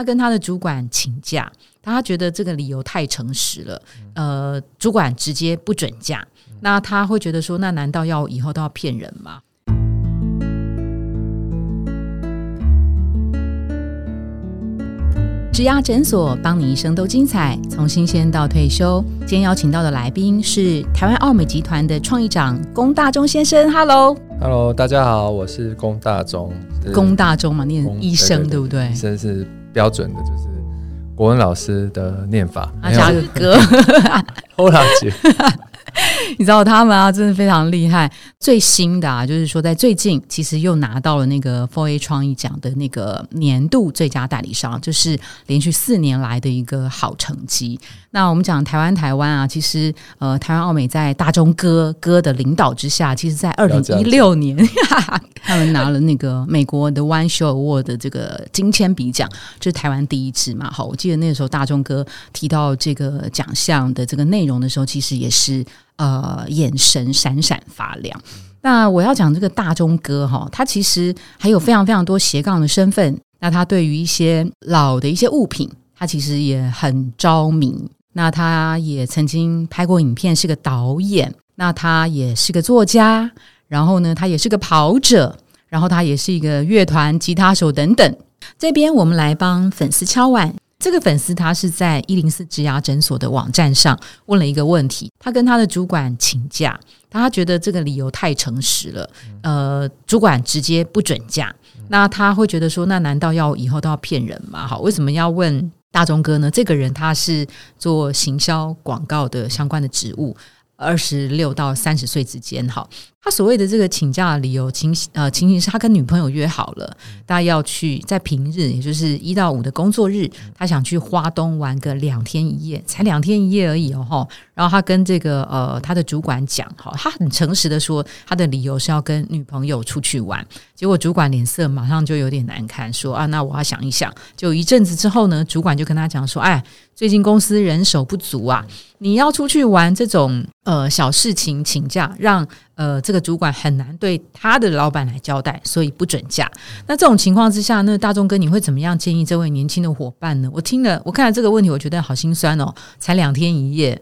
他跟他的主管请假，他觉得这个理由太诚实了，呃，主管直接不准假，那他会觉得说，那难道要以后都要骗人吗？植牙诊所，帮你一生都精彩，从新鲜到退休。今天邀请到的来宾是台湾奥美集团的创意长龚大中先生。Hello，Hello，大家好，我是龚大中。龚大中嘛，念医生对不对？医生是标准的，就是国文老师的念法。加个哥，欧拉姐。你知道他们啊，真的非常厉害。最新的啊，就是说在最近，其实又拿到了那个 Four A 创意奖的那个年度最佳代理商，就是连续四年来的一个好成绩。那我们讲台湾，台湾啊，其实呃，台湾奥美在大中哥哥的领导之下，其实在二零一六年，他们拿了那个美国的 One Show Award 的这个金铅笔奖，就是台湾第一支嘛。好，我记得那个时候大中哥提到这个奖项的这个内容的时候，其实也是。呃，眼神闪闪发亮。那我要讲这个大钟哥哈，他其实还有非常非常多斜杠的身份。那他对于一些老的一些物品，他其实也很着迷。那他也曾经拍过影片，是个导演。那他也是个作家。然后呢，他也是个跑者。然后他也是一个乐团吉他手等等。这边我们来帮粉丝敲碗。这个粉丝他是在一零四植牙诊所的网站上问了一个问题，他跟他的主管请假，他觉得这个理由太诚实了，呃，主管直接不准假，那他会觉得说，那难道要以后都要骗人吗？好，为什么要问大钟哥呢？这个人他是做行销广告的相关的职务。二十六到三十岁之间，哈，他所谓的这个请假的理由情呃情形是他跟女朋友约好了，大家要去在平日，也就是一到五的工作日，他想去花东玩个两天一夜，才两天一夜而已哦，哈。然后他跟这个呃他的主管讲，哈，他很诚实的说，他的理由是要跟女朋友出去玩。结果主管脸色马上就有点难看，说啊，那我要想一想。就一阵子之后呢，主管就跟他讲说，哎，最近公司人手不足啊，你要出去玩这种呃小事情请假，让呃这个主管很难对他的老板来交代，所以不准假。那这种情况之下，那大众哥你会怎么样建议这位年轻的伙伴呢？我听了，我看了这个问题，我觉得好心酸哦，才两天一夜。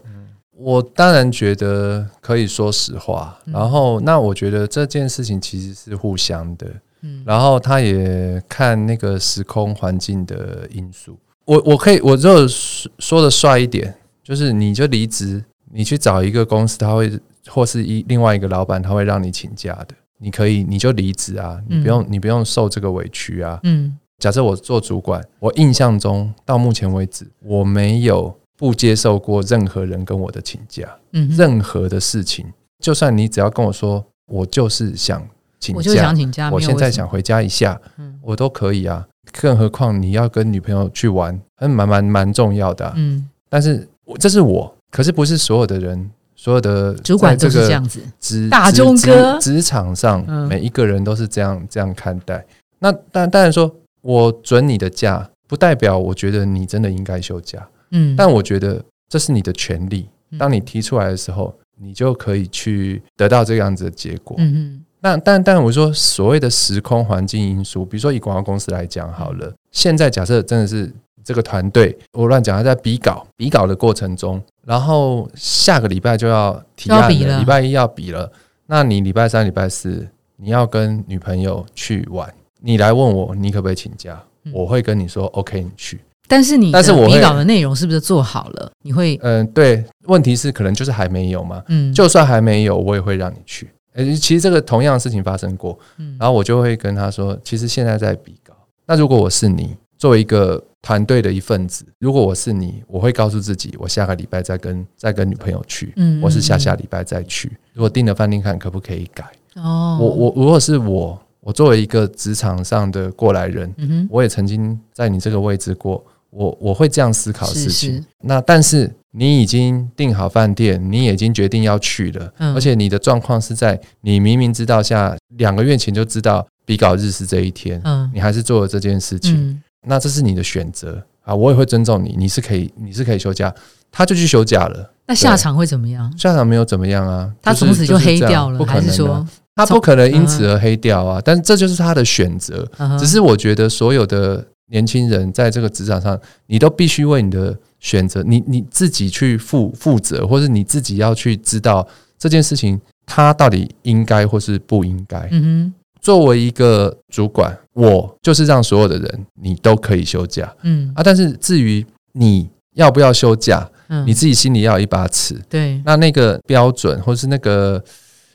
我当然觉得可以说实话，然后那我觉得这件事情其实是互相的，嗯，然后他也看那个时空环境的因素。我我可以我就说的帅一点，就是你就离职，你去找一个公司，他会或是一另外一个老板，他会让你请假的，你可以你就离职啊，你不用你不用受这个委屈啊，嗯。假设我做主管，我印象中到目前为止我没有。不接受过任何人跟我的请假，嗯，任何的事情，就算你只要跟我说，我就是想请假，我就想请假，我现在想回家一下，嗯，我都可以啊。更何况你要跟女朋友去玩，很蛮蛮蛮重要的，嗯。但是我这是我，可是不是所有的人，所有的主管都是这样子，职大中哥，职场上每一个人都是这样这样看待。那但当然说，我准你的假，不代表我觉得你真的应该休假。嗯，但我觉得这是你的权利。当你提出来的时候，你就可以去得到这样子的结果。嗯嗯。那但但我说所谓的时空环境因素，比如说以广告公司来讲好了，现在假设真的是这个团队，我乱讲，他在比稿比稿的过程中，然后下个礼拜就要提案了，礼拜一要比了。那你礼拜三、礼拜四你要跟女朋友去玩，你来问我，你可不可以请假？我会跟你说，OK，你去。但是你，但是我比稿的内容是不是做好了？你会嗯，对，问题是可能就是还没有嘛。嗯，就算还没有，我也会让你去。诶，其实这个同样的事情发生过，嗯，然后我就会跟他说，其实现在在比稿。那如果我是你，作为一个团队的一份子，如果我是你，我会告诉自己，我下个礼拜再跟再跟女朋友去，嗯，我是下下礼拜再去。如果订了饭店看可不可以改？哦，我我如果是我，我作为一个职场上的过来人，嗯我也曾经在你这个位置过。我我会这样思考事情，那但是你已经订好饭店，你已经决定要去了，而且你的状况是在你明明知道下两个月前就知道比稿日是这一天，嗯，你还是做了这件事情，那这是你的选择啊，我也会尊重你，你是可以你是可以休假，他就去休假了，那下场会怎么样？下场没有怎么样啊，他从此就黑掉了，还是说他不可能因此而黑掉啊？但是这就是他的选择，只是我觉得所有的。年轻人在这个职场上，你都必须为你的选择，你你自己去负负责，或者你自己要去知道这件事情，他到底应该或是不应该。嗯哼，作为一个主管，我就是让所有的人你都可以休假。嗯啊，但是至于你要不要休假，嗯，你自己心里要有一把尺。对，那那个标准或是那个。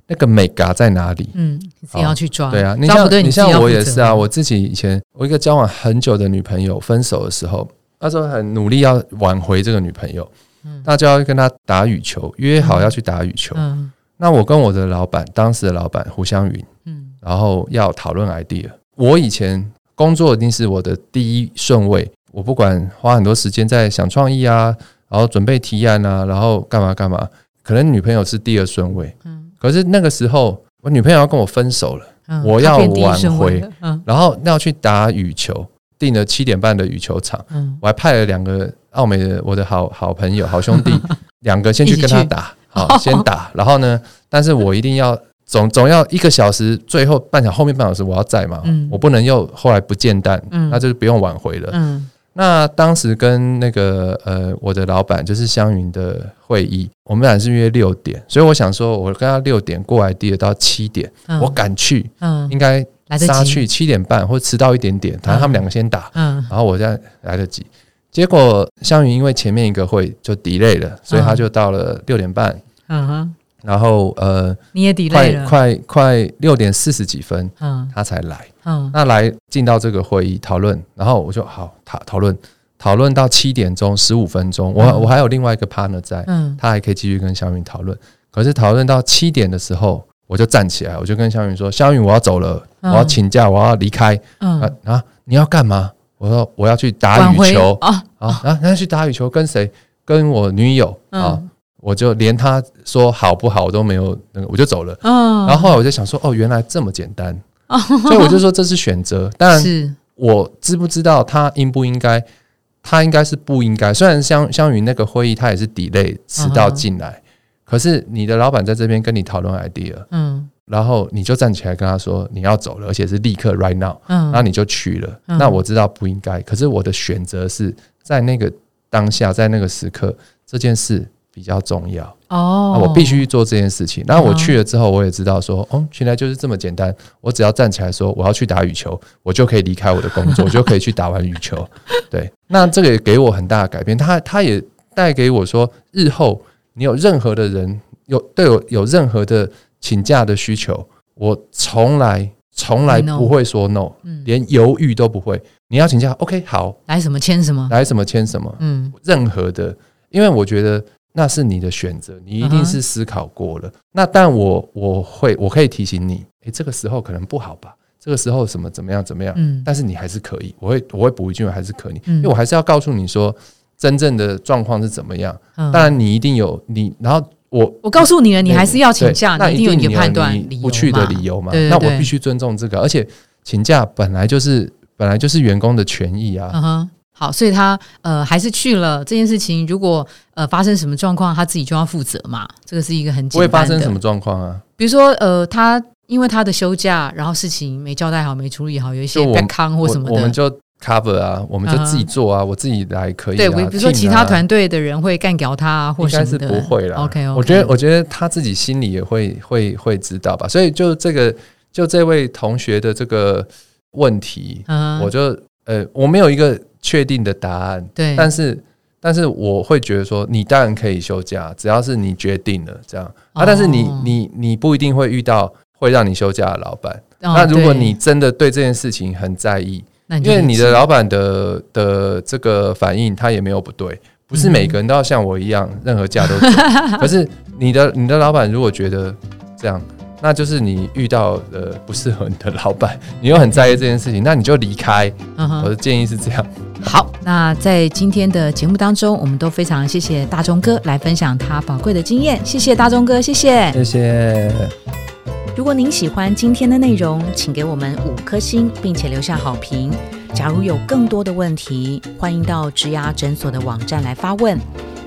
那个美嘎在哪里？嗯，你要去抓。对啊，你像你像我也是啊，我自己以前我一个交往很久的女朋友分手的时候，那时候很努力要挽回这个女朋友，嗯，那就要跟她打羽球，约好要去打羽球。嗯，那我跟我的老板，当时的老板胡湘云，嗯，然后要讨论 idea。我以前工作一定是我的第一顺位，我不管花很多时间在想创意啊，然后准备提案啊，然后干嘛干嘛，可能女朋友是第二顺位，嗯。可是那个时候，我女朋友要跟我分手了，我要挽回，然后要去打羽球，订了七点半的羽球场，我还派了两个澳美的我的好好朋友、好兄弟，两个先去跟他打，好先打，然后呢，但是我一定要总总要一个小时，最后半小后面半小时我要在嘛，我不能又后来不见弹，那就是不用挽回了。那当时跟那个呃我的老板就是湘云的会议，我们俩是约六点，所以我想说，我跟他六点过来，第到七点，我赶去，嗯，应该杀去七点半或迟到一点点，反正他们两个先打，嗯，然后我再来得及。结果湘云因为前面一个会就 delay 了，所以他就到了六点半，嗯哼。然后呃，你也抵赖了，快快六点四十几分，嗯，他才来，嗯，那来进到这个会议讨论，然后我就好讨讨论讨论到七点钟十五分钟，我我还有另外一个 partner 在，嗯，他还可以继续跟小云讨论。可是讨论到七点的时候，我就站起来，我就跟小云说：“小云，我要走了，我要请假，我要离开。”嗯啊，你要干嘛？我说我要去打羽球啊啊啊！要去打羽球，跟谁？跟我女友啊。我就连他说好不好我都没有那个，我就走了。嗯，然后后来我就想说，哦，原来这么简单，所以我就说这是选择。当然，我知不知道他应不应该？他应该是不应该。虽然相相于那个会议，他也是 delay 迟到进来，可是你的老板在这边跟你讨论 idea，嗯，然后你就站起来跟他说你要走了，而且是立刻 right now，嗯，那你就去了。那我知道不应该，可是我的选择是在那个当下，在那个时刻这件事。比较重要哦，我必须做这件事情。然后我去了之后，我也知道说，哦，原来就是这么简单。我只要站起来说我要去打羽球，我就可以离开我的工作，我就可以去打完羽球。对，那这个也给我很大的改变。他他也带给我说，日后你有任何的人有对我有任何的请假的需求，我从来从来不会说 no，连犹豫都不会。你要请假，OK，好，来什么签什么，来什么签什么，嗯，任何的，因为我觉得。那是你的选择，你一定是思考过了。那但我我会我可以提醒你，诶，这个时候可能不好吧？这个时候什么怎么样怎么样？嗯，但是你还是可以，我会我会补一句，还是可以，因为我还是要告诉你说真正的状况是怎么样。当然你一定有你，然后我我告诉你了，你还是要请假，那一定有你的判断不去的理由嘛？那我必须尊重这个，而且请假本来就是本来就是员工的权益啊。好，所以他呃还是去了这件事情。如果呃发生什么状况，他自己就要负责嘛。这个是一个很不会发生什么状况啊。比如说呃，他因为他的休假，然后事情没交代好、没处理好，有一些 back 康或什么的，我们就 cover 啊，我们就自己做啊，我自己来可以。对，比如说其他团队的人会干掉他，或者是不会了。OK，我觉得我觉得他自己心里也会会会知道吧。所以就这个就这位同学的这个问题，我就呃我没有一个。确定的答案，对，但是但是我会觉得说，你当然可以休假，只要是你决定了这样啊。但是你你你不一定会遇到会让你休假的老板。那如果你真的对这件事情很在意，因为你的老板的的这个反应，他也没有不对，不是每个人都要像我一样，任何假都。可是你的你的老板如果觉得这样。那就是你遇到的不适合你的老板，你又很在意这件事情，那你就离开。我的建议是这样。好，那在今天的节目当中，我们都非常谢谢大钟哥来分享他宝贵的经验。谢谢大钟哥，谢谢，谢谢。如果您喜欢今天的内容，请给我们五颗星，并且留下好评。假如有更多的问题，欢迎到植牙诊所的网站来发问。